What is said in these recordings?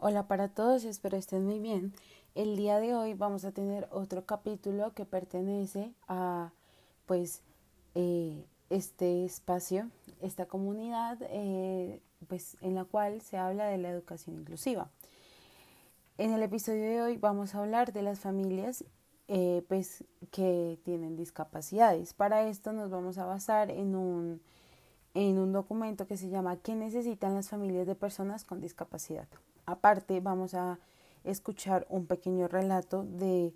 Hola para todos, espero estén muy bien. El día de hoy vamos a tener otro capítulo que pertenece a pues eh, este espacio, esta comunidad eh, pues en la cual se habla de la educación inclusiva. En el episodio de hoy vamos a hablar de las familias eh, pues que tienen discapacidades. Para esto nos vamos a basar en un en un documento que se llama ¿Qué necesitan las familias de personas con discapacidad? Aparte, vamos a escuchar un pequeño relato de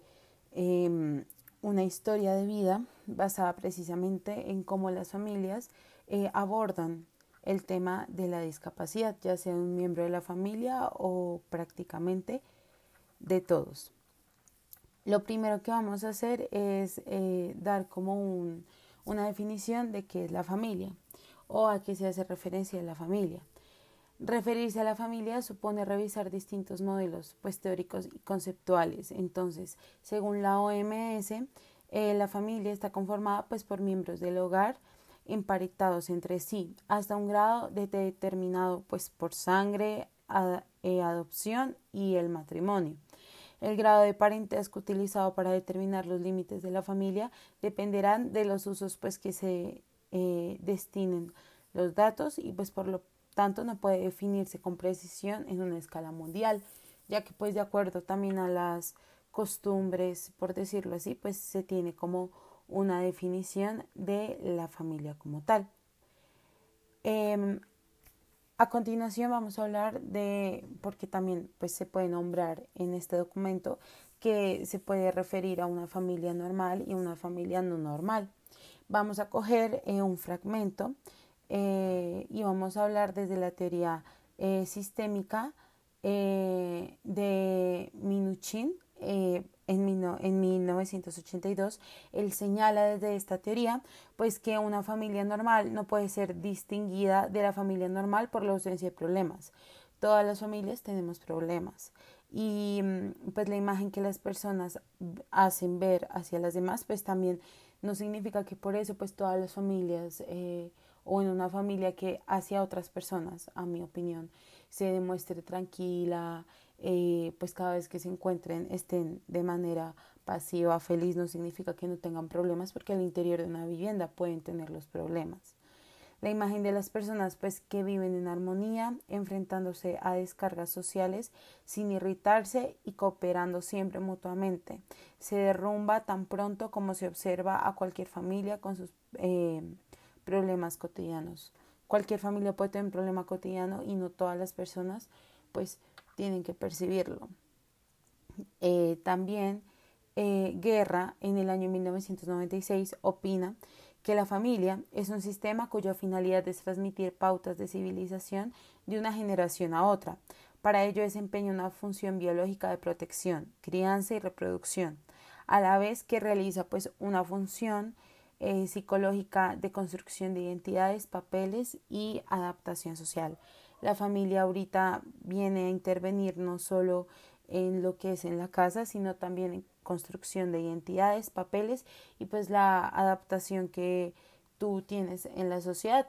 em, una historia de vida basada precisamente en cómo las familias eh, abordan el tema de la discapacidad, ya sea un miembro de la familia o prácticamente de todos. Lo primero que vamos a hacer es eh, dar como una definición de qué es la familia o a qué se hace referencia a la familia. Referirse a la familia supone revisar distintos modelos pues, teóricos y conceptuales. Entonces, según la OMS, eh, la familia está conformada pues, por miembros del hogar emparentados entre sí hasta un grado determinado pues, por sangre, eh, adopción y el matrimonio. El grado de parentesco utilizado para determinar los límites de la familia dependerán de los usos pues, que se eh, destinen los datos y pues por lo tanto no puede definirse con precisión en una escala mundial, ya que pues de acuerdo también a las costumbres, por decirlo así, pues se tiene como una definición de la familia como tal. Em, a continuación vamos a hablar de, porque también pues se puede nombrar en este documento que se puede referir a una familia normal y una familia no normal. Vamos a coger eh, un fragmento eh, y vamos a hablar desde la teoría eh, sistémica eh, de Minuchin en, en 1982. Él señala desde esta teoría pues que una familia normal no puede ser distinguida de la familia normal por la ausencia de problemas. Todas las familias tenemos problemas y mm, pues la imagen que las personas hacen ver hacia las demás pues también no significa que por eso pues todas las familias o en una familia que hacia otras personas, a mi opinión, se demuestre tranquila, eh, pues cada vez que se encuentren estén de manera pasiva, feliz, no significa que no tengan problemas porque al interior de una vivienda pueden tener los problemas. La imagen de las personas pues que viven en armonía, enfrentándose a descargas sociales sin irritarse y cooperando siempre mutuamente. Se derrumba tan pronto como se observa a cualquier familia con sus eh, problemas cotidianos. Cualquier familia puede tener un problema cotidiano y no todas las personas pues tienen que percibirlo. Eh, también eh, Guerra en el año 1996 opina que la familia es un sistema cuya finalidad es transmitir pautas de civilización de una generación a otra. Para ello desempeña una función biológica de protección, crianza y reproducción, a la vez que realiza pues una función eh, psicológica de construcción de identidades, papeles y adaptación social. La familia ahorita viene a intervenir no solo en lo que es en la casa, sino también en construcción de identidades, papeles y pues la adaptación que tú tienes en la sociedad.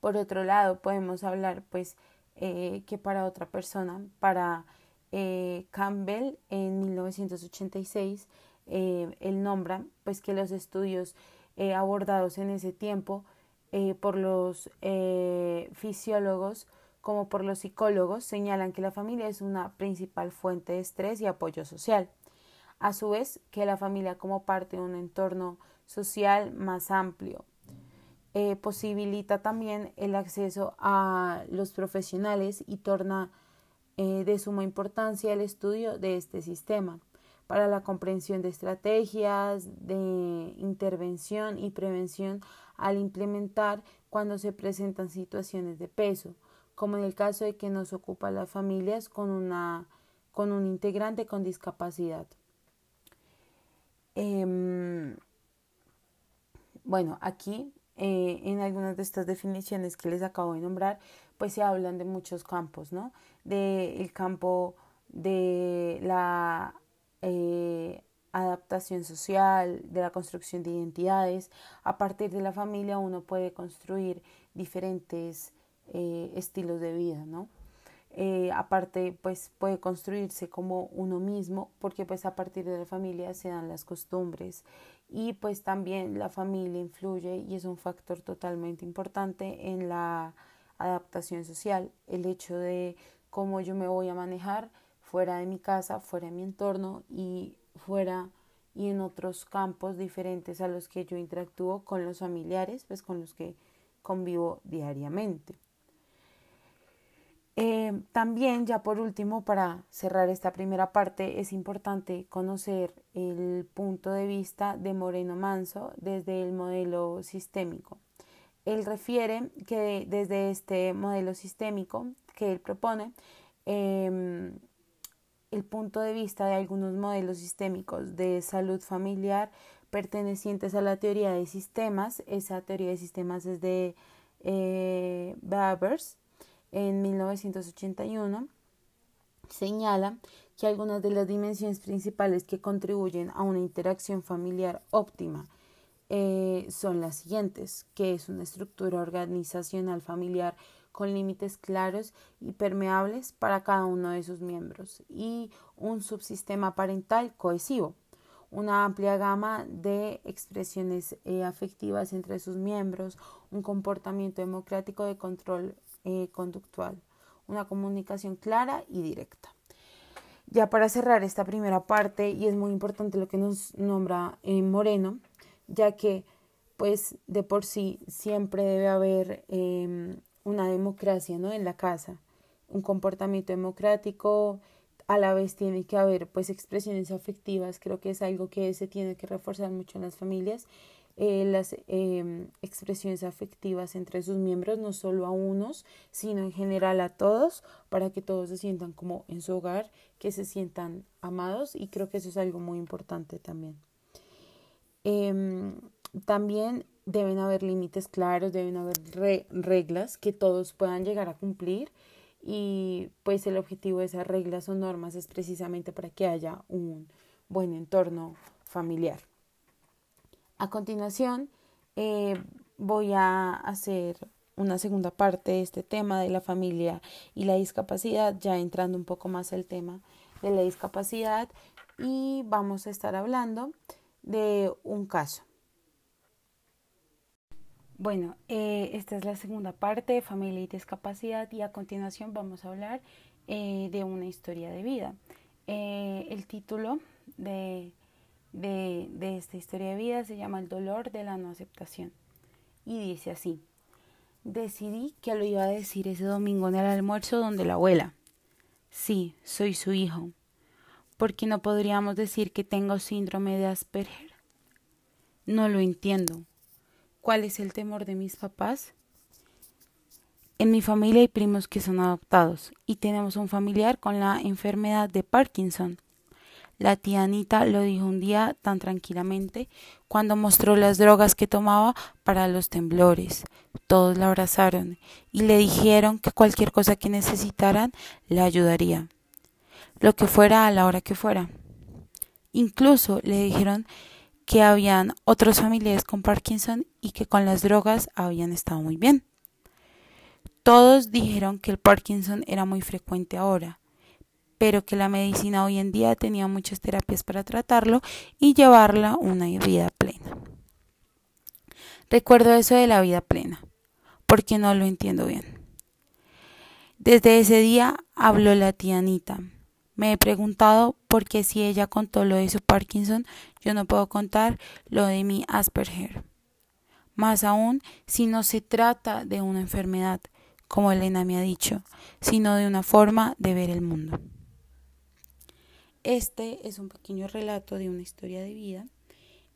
Por otro lado, podemos hablar pues eh, que para otra persona, para eh, Campbell en 1986, eh, él nombra pues que los estudios eh, abordados en ese tiempo eh, por los fisiólogos como por los psicólogos señalan que la familia es una principal fuente de estrés y apoyo social. A su vez, que la familia como parte de un entorno social más amplio posibilita también el acceso a los profesionales y torna de suma importancia el estudio de este sistema para la comprensión de estrategias de intervención y prevención al implementar cuando se presentan situaciones de peso, como en el caso de que nos ocupa las familias con, una, con un integrante con discapacidad. Em, bueno, aquí eh, en algunas de estas definiciones que les acabo de nombrar, pues se hablan de muchos campos, ¿no? Del campo de la eh, adaptación social, de la construcción de identidades. A partir de la familia uno puede construir diferentes eh, estilos de vida, ¿no? eh, aparte pues puede construirse como uno mismo porque pues a partir de la familia se dan las costumbres y pues también la familia influye y es un factor totalmente importante en la adaptación social el hecho de cómo yo me voy a manejar fuera de mi casa fuera de mi entorno y fuera y en otros campos diferentes a los que yo interactúo con los familiares pues con los que convivo diariamente eh, también, ya por último, para cerrar esta primera parte, es importante conocer el punto de vista de Moreno Manso desde el modelo sistémico. Él refiere que desde este modelo sistémico que él propone, em, el punto de vista de algunos modelos sistémicos de salud familiar pertenecientes a la teoría de sistemas, esa teoría de sistemas es de eh, Babers, en 1981 señala que algunas de las dimensiones principales que contribuyen a una interacción familiar óptima eh, son las siguientes, que es una estructura organizacional familiar con límites claros y permeables para cada uno de sus miembros y un subsistema parental cohesivo, una amplia gama de expresiones eh, afectivas entre sus miembros, un comportamiento democrático de control eh, conductual, una comunicación clara y directa. Ya para cerrar esta primera parte, y es muy importante lo que nos nombra eh, Moreno, ya que pues de por sí siempre debe haber em, una democracia ¿no? en la casa, un comportamiento democrático, a la vez tiene que haber pues expresiones afectivas, creo que es algo que se tiene que reforzar mucho en las familias eh, las em, expresiones afectivas entre sus miembros, no solo a unos, sino en general a todos, para que todos se sientan como en su hogar, que se sientan amados y creo que eso es algo muy importante también. Em, también deben haber límites claros, deben haber reglas que todos puedan llegar a cumplir y pues el objetivo de esas reglas o normas es precisamente para que haya un buen entorno familiar. A continuación, eh, voy a hacer una segunda parte de este tema de la familia y la discapacidad, ya entrando un poco más al tema de la discapacidad y vamos a estar hablando de un caso. Bueno, eh, esta es la segunda parte de familia y discapacidad y a continuación vamos a hablar eh, de una historia de vida. el título de de, de esta historia de vida se llama El dolor de la no aceptación. Y dice así, decidí que lo iba a decir ese domingo en el almuerzo donde la abuela. Sí, soy su hijo. ¿Por qué no podríamos decir que tengo síndrome de Asperger? No lo entiendo. ¿Cuál es el temor de mis papás? En mi familia hay primos que son adoptados y tenemos un familiar con la enfermedad de Parkinson. La tía Anita lo dijo un día tan tranquilamente cuando mostró las drogas que tomaba para los temblores. Todos la abrazaron y le dijeron que cualquier cosa que necesitaran le ayudaría, lo que fuera a la hora que fuera. Incluso le dijeron que habían otros familiares con Parkinson y que con las drogas habían estado muy bien. Todos dijeron que el Parkinson era muy frecuente ahora, pero que la medicina hoy en día tenía muchas terapias para tratarlo y llevarla una vida plena. Recuerdo eso de la vida plena, porque no lo entiendo bien. Desde ese día habló la tía Anita. Me he preguntado por qué si ella contó lo de su Parkinson, yo no puedo contar lo de mi Asperger. Más aún si no se trata de una enfermedad, como Elena me ha dicho, sino de una forma de ver el mundo. Este es un pequeño relato de una historia de vida.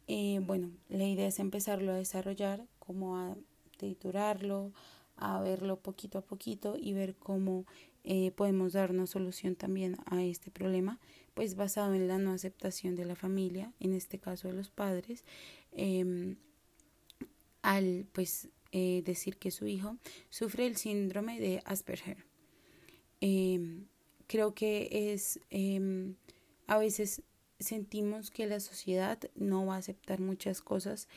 Eh, bueno, la idea es empezarlo a desarrollar, como a triturarlo, a verlo poquito a poquito y ver cómo eh, podemos dar una solución también a este problema, pues basado en la no aceptación de la familia, en este caso de los padres, em, al pues eh, decir que su hijo sufre el síndrome de Asperger. Em, creo que es em, a veces sentimos que la sociedad no va a aceptar muchas cosas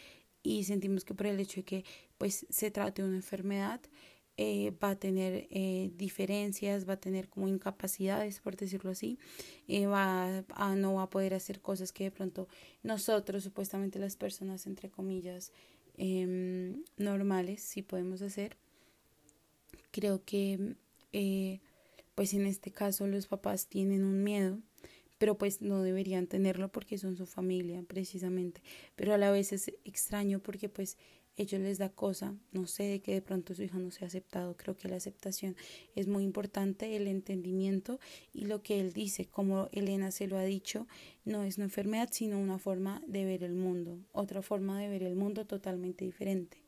y sentimos que por el hecho de que pues se trate de una enfermedad eh, va a tener eh, diferencias, va a tener como incapacidades, por decirlo así, eh, va a, no va a poder hacer cosas que de pronto nosotros, supuestamente las personas, entre comillas, em, normales, sí podemos hacer. Creo que, pues en este caso, los papás tienen un miedo pero pues no deberían tenerlo porque son su familia precisamente, pero a la vez es extraño porque pues ellos les da cosa, no sé, de que de pronto su hijo no se ha aceptado. Creo que la aceptación es muy importante, el entendimiento y lo que él dice, como Elena se lo ha dicho, no es una enfermedad, sino una forma de ver el mundo, otra forma de ver el mundo totalmente diferente.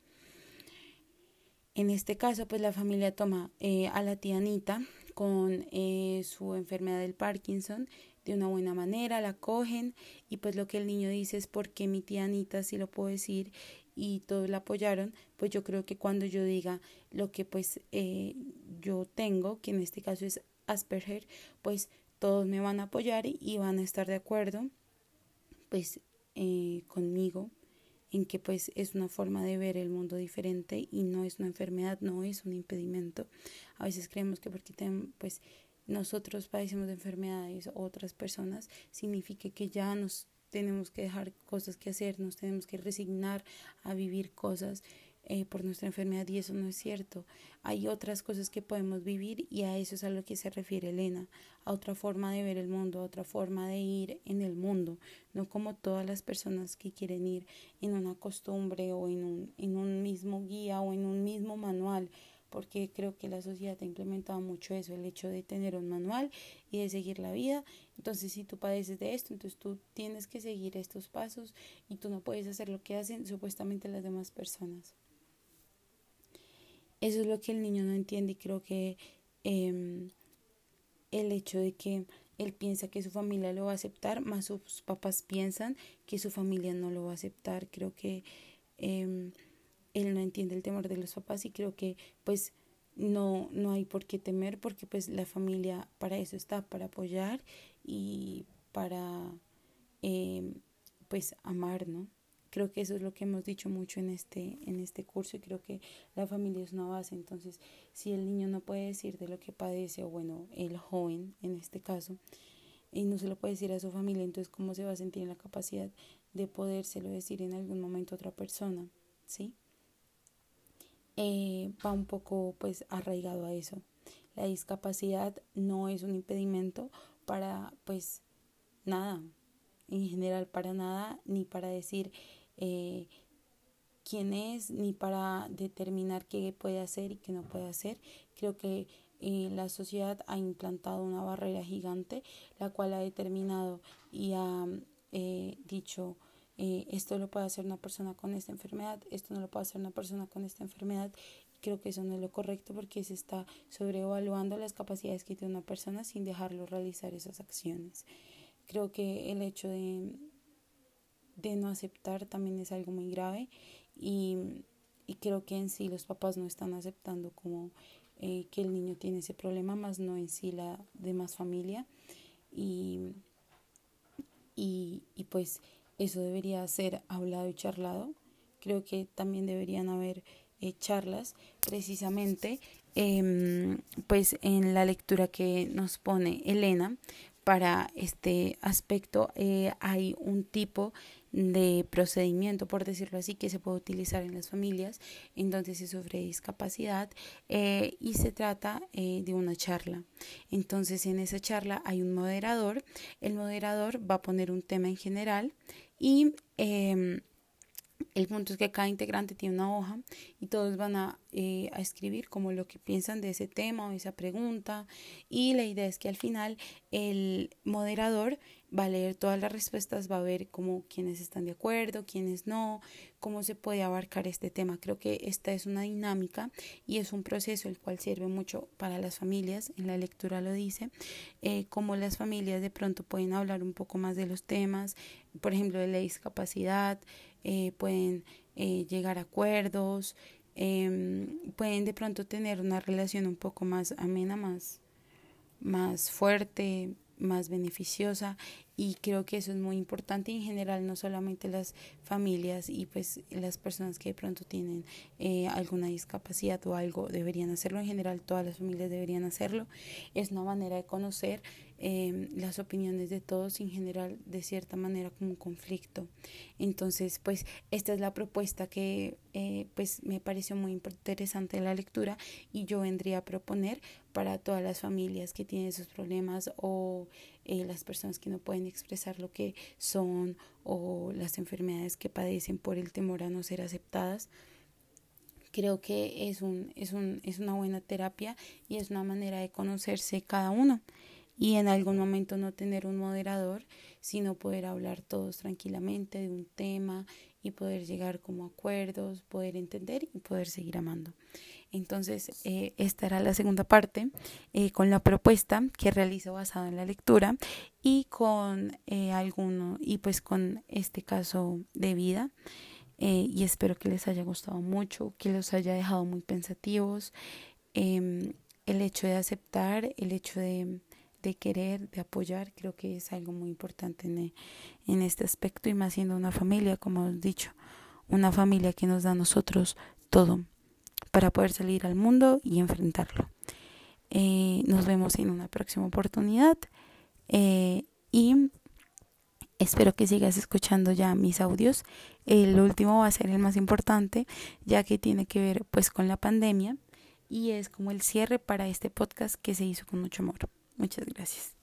En este caso, pues la familia toma eh, a la tía Anita con eh, su enfermedad del Parkinson de una buena manera, la cogen y pues lo que el niño dice es porque mi tía Anita, si lo puedo decir, y todos la apoyaron, pues yo creo que cuando yo diga lo que pues eh, yo tengo, que en este caso es Asperger, pues todos me van a apoyar y van a estar de acuerdo pues eh, conmigo en que pues es una forma de ver el mundo diferente y no es una enfermedad, no es un impedimento. A veces creemos que porque pues nosotros padecemos de enfermedades otras personas significa que ya nos tenemos que dejar cosas que hacer, nos tenemos que resignar a vivir cosas eh, por nuestra enfermedad y eso no es cierto. Hay otras cosas que podemos vivir y a eso es a lo que se refiere Elena, a otra forma de ver el mundo, a otra forma de ir en el mundo, no como todas las personas que quieren ir en una costumbre o en un, en un mismo guía o en un mismo manual porque creo que la sociedad ha implementado mucho eso, el hecho de tener un manual y de seguir la vida. Entonces, si tú padeces de esto, entonces tú tienes que seguir estos pasos y tú no puedes hacer lo que hacen supuestamente las demás personas. Eso es lo que el niño no entiende y creo que em, el hecho de que él piensa que su familia lo va a aceptar, más sus papás piensan que su familia no lo va a aceptar. Creo que eh, él no entiende el temor de los papás y creo que pues no, no hay por qué temer porque pues la familia para eso está, para apoyar y para eh, pues amar, ¿no? Creo que eso es lo que hemos dicho mucho en este, en este curso y creo que la familia es una base. Entonces, si el niño no puede decir de lo que padece, o bueno, el joven en este caso, y no se lo puede decir a su familia, entonces, ¿cómo se va a sentir en la capacidad de podérselo decir en algún momento a otra persona? ¿Sí? Eh, va un poco pues arraigado a eso. La discapacidad no es un impedimento para pues nada, en general para nada, ni para decir eh, quién es, ni para determinar qué puede hacer y qué no puede hacer. Creo que eh, la sociedad ha implantado una barrera gigante, la cual ha determinado y ha dicho eh, esto lo puede hacer una persona con esta enfermedad, esto no lo puede hacer una persona con esta enfermedad. Creo que eso no es lo correcto porque se está sobrevaluando las capacidades que tiene una persona sin dejarlo realizar esas acciones. Creo que el hecho de, de no aceptar también es algo muy grave y, y creo que en sí los papás no están aceptando como eh, que el niño tiene ese problema, más no en sí la demás familia. Y, y, y pues eso debería ser hablado y charlado. Creo que también deberían haber eh, charlas precisamente em, pues en la lectura que nos pone Elena para este aspecto eh, hay un tipo de procedimiento, por decirlo así, que se puede utilizar en las familias en donde se sufre discapacidad eh, y se trata de una charla. Entonces, en esa charla hay un moderador. El moderador va a poner un tema en general y eh, el punto es que cada integrante tiene una hoja y todos van a, eh, a, escribir como lo que piensan de ese tema o esa pregunta. Y la idea es que al final el moderador va a leer todas las respuestas, va a ver cómo quienes están de acuerdo, quiénes no, cómo se puede abarcar este tema. Creo que esta es una dinámica y es un proceso el cual sirve mucho para las familias. En la lectura lo dice, eh, cómo las familias de pronto pueden hablar un poco más de los temas, por ejemplo, de la discapacidad, eh, pueden eh, llegar a acuerdos, em, pueden de pronto tener una relación un poco más amena, más, más fuerte, más beneficiosa y creo que eso es muy importante en general no solamente las familias y pues las personas que de pronto tienen eh, alguna discapacidad o algo deberían hacerlo en general todas las familias deberían hacerlo. Es una manera de conocer eh, las opiniones de todos en general de cierta manera como conflicto. Entonces pues esta es la propuesta que eh, pues me pareció muy interesante la lectura y yo vendría a proponer para todas las familias que tienen esos problemas o eh, las personas que no pueden expresar lo que son o las enfermedades que padecen por el temor a no ser aceptadas creo que es un, es un es una buena terapia y es una manera de conocerse cada uno y en algún momento no tener un moderador, sino poder hablar todos tranquilamente de un tema y poder llegar como acuerdos, poder entender y poder seguir amando. Entonces, eh, esta era la segunda parte eh, con la propuesta que realizo basada en la lectura y con eh, alguno, y pues con este caso de vida. Eh, y espero que les haya gustado mucho, que los haya dejado muy pensativos. Em, el hecho de aceptar, el hecho de de querer, de apoyar, creo que es algo muy importante en, en este aspecto y más siendo una familia, como he dicho, una familia que nos da a nosotros todo para poder salir al mundo y enfrentarlo. Eh, nos vemos en una próxima oportunidad eh, y espero que sigas escuchando ya mis audios. El último va a ser el más importante ya que tiene que ver pues con la pandemia y es como el cierre para este podcast que se hizo con mucho amor. Muchas gracias.